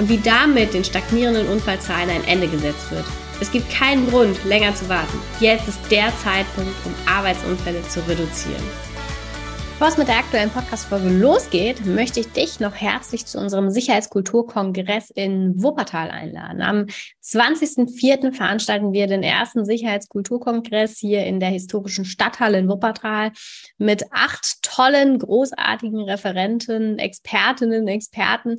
und wie damit den stagnierenden Unfallzahlen ein Ende gesetzt wird. Es gibt keinen Grund, länger zu warten. Jetzt ist der Zeitpunkt, um Arbeitsunfälle zu reduzieren. Bevor es mit der aktuellen Podcast-Folge losgeht, möchte ich dich noch herzlich zu unserem Sicherheitskulturkongress in Wuppertal einladen. Am 20.04. veranstalten wir den ersten Sicherheitskulturkongress hier in der historischen Stadthalle in Wuppertal mit acht tollen, großartigen Referenten, Expertinnen, Experten,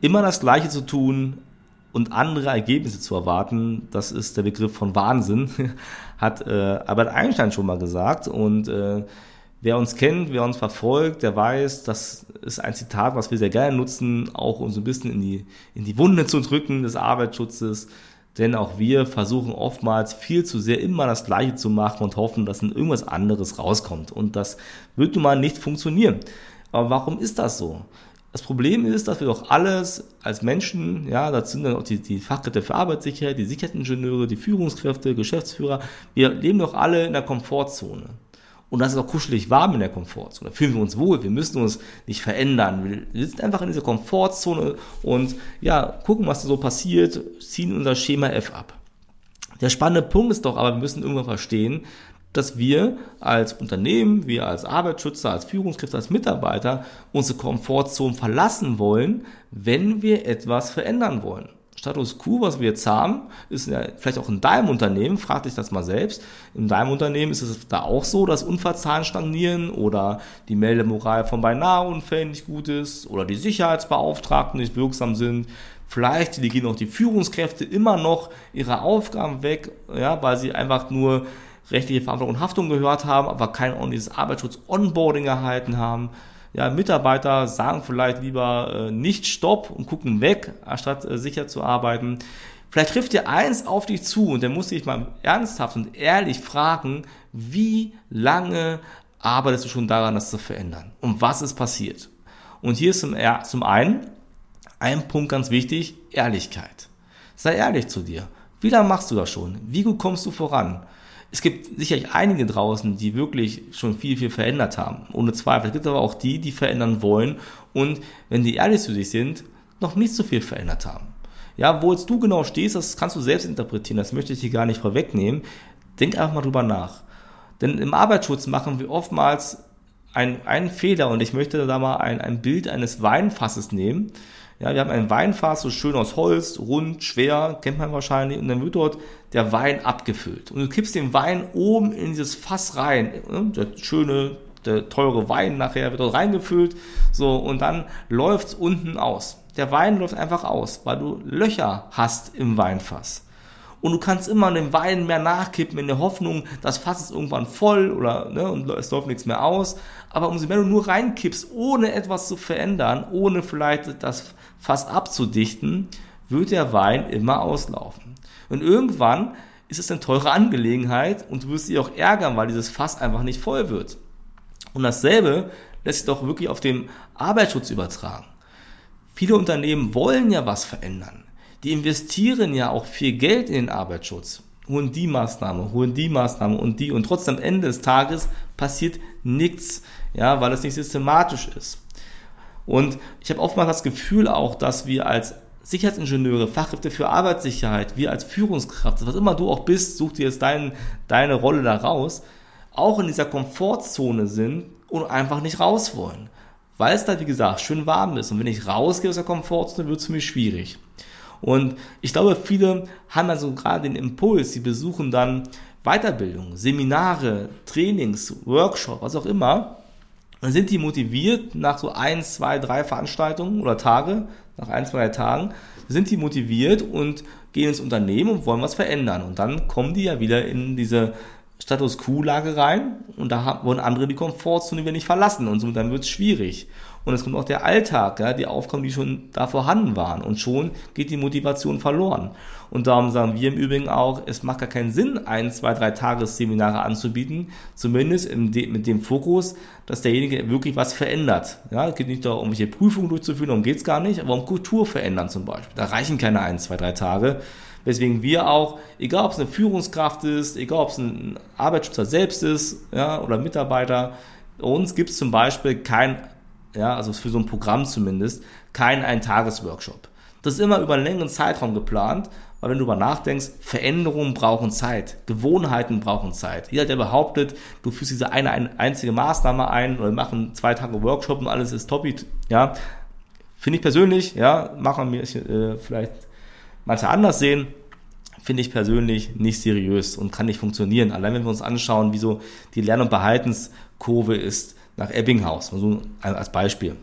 immer das Gleiche zu tun und andere Ergebnisse zu erwarten, das ist der Begriff von Wahnsinn, hat äh, Albert Einstein schon mal gesagt. Und äh, wer uns kennt, wer uns verfolgt, der weiß, das ist ein Zitat, was wir sehr gerne nutzen, auch um so ein bisschen in die, in die Wunde zu drücken des Arbeitsschutzes. Denn auch wir versuchen oftmals viel zu sehr immer das Gleiche zu machen und hoffen, dass dann irgendwas anderes rauskommt. Und das wird nun mal nicht funktionieren. Aber warum ist das so? Das Problem ist, dass wir doch alles als Menschen, ja, das sind dann auch die, die Fachkräfte für Arbeitssicherheit, die Sicherheitsingenieure, die Führungskräfte, Geschäftsführer, wir leben doch alle in der Komfortzone. Und das ist auch kuschelig warm in der Komfortzone. Da fühlen wir uns wohl. Wir müssen uns nicht verändern. Wir sitzen einfach in dieser Komfortzone und ja, gucken, was so passiert, ziehen unser Schema F ab. Der spannende Punkt ist doch aber, wir müssen irgendwann verstehen, dass wir als Unternehmen, wir als Arbeitsschützer, als Führungskräfte, als Mitarbeiter unsere Komfortzone verlassen wollen, wenn wir etwas verändern wollen. Status quo, was wir jetzt haben, ist ja vielleicht auch in deinem Unternehmen, frag dich das mal selbst. In deinem Unternehmen ist es da auch so, dass Unfallzahlen stagnieren oder die Meldemoral von Beinaheunfällen nicht gut ist oder die Sicherheitsbeauftragten nicht wirksam sind. Vielleicht gehen auch die Führungskräfte immer noch ihre Aufgaben weg, ja, weil sie einfach nur rechtliche Verantwortung und Haftung gehört haben, aber kein ordentliches Arbeitsschutz-Onboarding erhalten haben. Ja, Mitarbeiter sagen vielleicht lieber äh, nicht Stopp und gucken weg, anstatt äh, sicher zu arbeiten. Vielleicht trifft dir eins auf dich zu und dann musst du dich mal ernsthaft und ehrlich fragen, wie lange arbeitest du schon daran, das zu verändern? Und was ist passiert? Und hier ist zum, zum einen ein Punkt ganz wichtig, Ehrlichkeit. Sei ehrlich zu dir. Wie lange machst du das schon? Wie gut kommst du voran? Es gibt sicherlich einige draußen, die wirklich schon viel, viel verändert haben. Ohne Zweifel. Es gibt aber auch die, die verändern wollen und, wenn die ehrlich zu sich sind, noch nicht so viel verändert haben. Ja, wo jetzt du genau stehst, das kannst du selbst interpretieren. Das möchte ich dir gar nicht vorwegnehmen. Denk einfach mal drüber nach. Denn im Arbeitsschutz machen wir oftmals einen, einen Fehler und ich möchte da mal ein, ein Bild eines Weinfasses nehmen. Ja, wir haben ein Weinfass, so schön aus Holz, rund, schwer, kennt man wahrscheinlich, und dann wird dort der Wein abgefüllt. Und du kippst den Wein oben in dieses Fass rein. Der schöne, der teure Wein nachher wird dort reingefüllt. So, und dann läuft's unten aus. Der Wein läuft einfach aus, weil du Löcher hast im Weinfass. Und du kannst immer den Wein mehr nachkippen in der Hoffnung, das Fass ist irgendwann voll oder ne, und es läuft nichts mehr aus. Aber umso mehr du nur reinkippst, ohne etwas zu verändern, ohne vielleicht das Fass abzudichten, wird der Wein immer auslaufen. Und irgendwann ist es eine teure Angelegenheit und du wirst dich auch ärgern, weil dieses Fass einfach nicht voll wird. Und dasselbe lässt sich doch wirklich auf den Arbeitsschutz übertragen. Viele Unternehmen wollen ja was verändern. Die investieren ja auch viel Geld in den Arbeitsschutz, holen die Maßnahme, holen die Maßnahme und die und trotzdem am Ende des Tages passiert nichts, ja, weil es nicht systematisch ist. Und ich habe oftmals das Gefühl auch, dass wir als Sicherheitsingenieure, Fachkräfte für Arbeitssicherheit, wir als Führungskraft, was immer du auch bist, such dir jetzt dein, deine Rolle da raus, auch in dieser Komfortzone sind und einfach nicht raus wollen. weil es da, wie gesagt, schön warm ist. Und wenn ich rausgehe aus der Komfortzone, wird es für mich schwierig. Und ich glaube, viele haben also gerade den Impuls, sie besuchen dann Weiterbildung, Seminare, Trainings, Workshops, was auch immer. Dann sind die motiviert nach so ein, zwei, drei Veranstaltungen oder Tage, nach ein, zwei, Tagen, sind die motiviert und gehen ins Unternehmen und wollen was verändern. Und dann kommen die ja wieder in diese Status Quo-Lage rein und da wollen andere die Komfortzone wieder nicht verlassen und so, dann wird es schwierig. Und es kommt auch der Alltag, ja, die Aufgaben, die schon da vorhanden waren. Und schon geht die Motivation verloren. Und darum sagen wir im Übrigen auch, es macht gar keinen Sinn, ein, zwei, drei Tagesseminare anzubieten, zumindest De mit dem Fokus, dass derjenige wirklich was verändert. Ja, es geht nicht darum, irgendwelche Prüfungen durchzuführen, darum geht es gar nicht, aber um Kultur verändern zum Beispiel. Da reichen keine ein, zwei, drei Tage. Weswegen wir auch, egal ob es eine Führungskraft ist, egal ob es ein Arbeitsschützer selbst ist, ja, oder Mitarbeiter, uns gibt es zum Beispiel kein ja, also für so ein Programm zumindest, kein Ein-Tages-Workshop. Das ist immer über einen längeren Zeitraum geplant, weil wenn du darüber nachdenkst, Veränderungen brauchen Zeit, Gewohnheiten brauchen Zeit. Jeder, der behauptet, du führst diese eine, eine einzige Maßnahme ein oder machen zwei Tage Workshop und alles ist top, ja, finde ich persönlich, ja, machen wir äh, vielleicht manche anders sehen, finde ich persönlich nicht seriös und kann nicht funktionieren. Allein wenn wir uns anschauen, wie so die Lern- und Behaltenskurve ist, nach Ebbinghaus, so als Beispiel.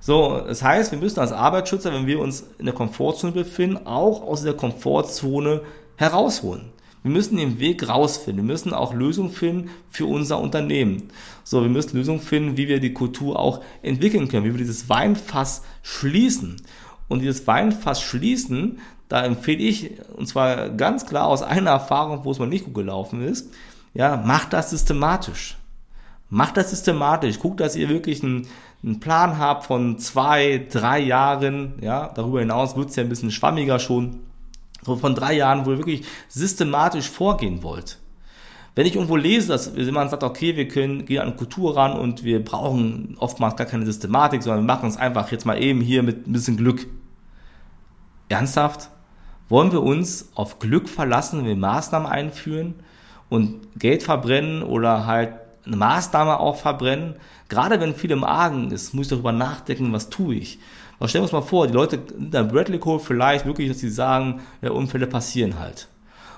So, das heißt, wir müssen als Arbeitsschützer, wenn wir uns in der Komfortzone befinden, auch aus der Komfortzone herausholen. Wir müssen den Weg rausfinden. Wir müssen auch Lösungen finden für unser Unternehmen. So, wir müssen Lösungen finden, wie wir die Kultur auch entwickeln können, wie wir dieses Weinfass schließen. Und dieses Weinfass schließen, da empfehle ich, und zwar ganz klar aus einer Erfahrung, wo es mal nicht gut gelaufen ist, ja, macht das systematisch. Macht das systematisch. Guckt, dass ihr wirklich einen, einen Plan habt von zwei, drei Jahren. Ja, darüber hinaus wird es ja ein bisschen schwammiger schon. So von drei Jahren, wo ihr wirklich systematisch vorgehen wollt. Wenn ich irgendwo lese, dass jemand sagt, okay, wir können gehen an Kultur ran und wir brauchen oftmals gar keine Systematik, sondern wir machen es einfach jetzt mal eben hier mit ein bisschen Glück. Ernsthaft? Wollen wir uns auf Glück verlassen, wenn wir Maßnahmen einführen und Geld verbrennen oder halt eine Maßnahme auch verbrennen. Gerade wenn viel im Argen ist, muss ich darüber nachdenken, was tue ich. Aber stellen wir uns mal vor, die Leute in der Bradley Code vielleicht wirklich, dass sie sagen, ja, Unfälle passieren halt.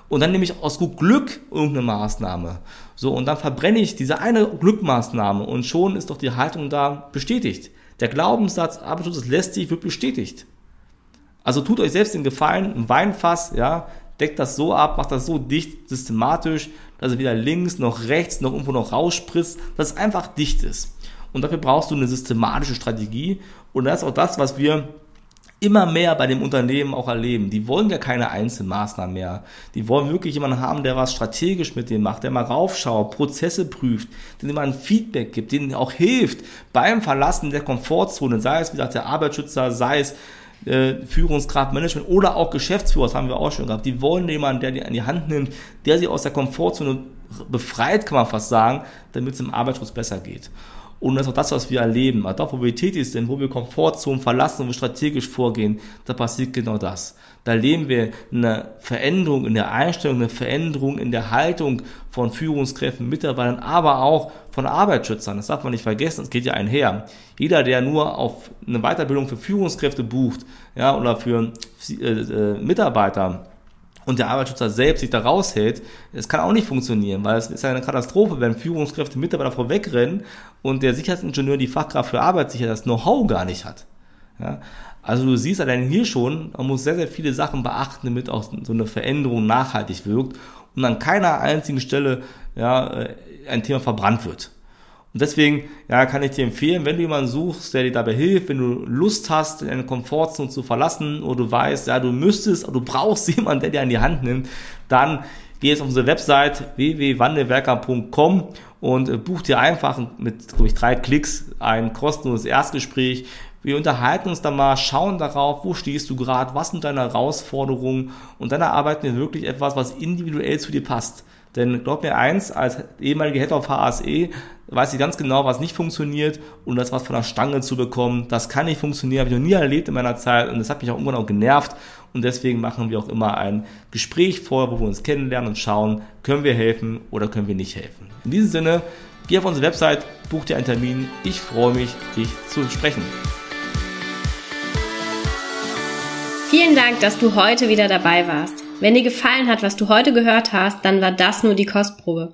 Und dann nehme ich aus gut Glück irgendeine Maßnahme. So, und dann verbrenne ich diese eine Glückmaßnahme und schon ist doch die Haltung da bestätigt. Der Glaubenssatz, Arbeitsschutz ist lästig, wird bestätigt. Also tut euch selbst den Gefallen, ein Weinfass, ja, deckt das so ab, macht das so dicht, systematisch, dass es weder links noch rechts noch irgendwo noch rausspritzt, dass es einfach dicht ist. Und dafür brauchst du eine systematische Strategie. Und das ist auch das, was wir immer mehr bei dem Unternehmen auch erleben. Die wollen ja keine Einzelmaßnahmen mehr. Die wollen wirklich jemanden haben, der was strategisch mit denen macht, der mal raufschaut, Prozesse prüft, den mal ein Feedback gibt, denen auch hilft beim Verlassen der Komfortzone, sei es, wie gesagt, der Arbeitsschützer, sei es äh, Führungskraft, Management oder auch Geschäftsführer, das haben wir auch schon gehabt, die wollen jemanden, der die an die Hand nimmt, der sie aus der Komfortzone befreit, kann man fast sagen, damit es im Arbeitsschutz besser geht. Und das ist auch das, was wir erleben. Also dort, wo wir tätig sind, wo wir Komfortzonen verlassen und wir strategisch vorgehen, da passiert genau das. Da erleben wir eine Veränderung in der Einstellung, eine Veränderung in der Haltung von Führungskräften, Mitarbeitern, aber auch von Arbeitsschützern. Das darf man nicht vergessen, es geht ja einher. Jeder, der nur auf eine Weiterbildung für Führungskräfte bucht, ja, oder für äh, äh, Mitarbeiter, und der Arbeitsschützer selbst sich da raushält, das kann auch nicht funktionieren, weil es ist ja eine Katastrophe, wenn Führungskräfte Mitarbeiter vorwegrennen und der Sicherheitsingenieur die Fachkraft für Arbeitssicherheit das Know-how gar nicht hat. Ja? Also du siehst allein hier schon, man muss sehr, sehr viele Sachen beachten, damit auch so eine Veränderung nachhaltig wirkt und an keiner einzigen Stelle ja, äh, ein Thema verbrannt wird. Und deswegen ja, kann ich dir empfehlen, wenn du jemanden suchst, der dir dabei hilft, wenn du Lust hast, deine Komfortzone zu verlassen oder du weißt, ja, du müsstest oder du brauchst jemanden, der dir an die Hand nimmt, dann geh jetzt auf unsere Website www.wandelwerker.com und äh, buch dir einfach mit, glaube ich, drei Klicks ein kostenloses Erstgespräch. Wir unterhalten uns da mal, schauen darauf, wo stehst du gerade, was sind deine Herausforderungen und dann erarbeiten wir wirklich etwas, was individuell zu dir passt. Denn glaub mir eins, als ehemalige Head of HSE weiß ich ganz genau, was nicht funktioniert und das was von der Stange zu bekommen, das kann nicht funktionieren, habe ich noch nie erlebt in meiner Zeit und das hat mich auch irgendwann auch genervt und deswegen machen wir auch immer ein Gespräch vor, wo wir uns kennenlernen und schauen, können wir helfen oder können wir nicht helfen. In diesem Sinne Geh auf unsere Website, buch dir einen Termin. Ich freue mich, dich zu sprechen. Vielen Dank, dass du heute wieder dabei warst. Wenn dir gefallen hat, was du heute gehört hast, dann war das nur die Kostprobe.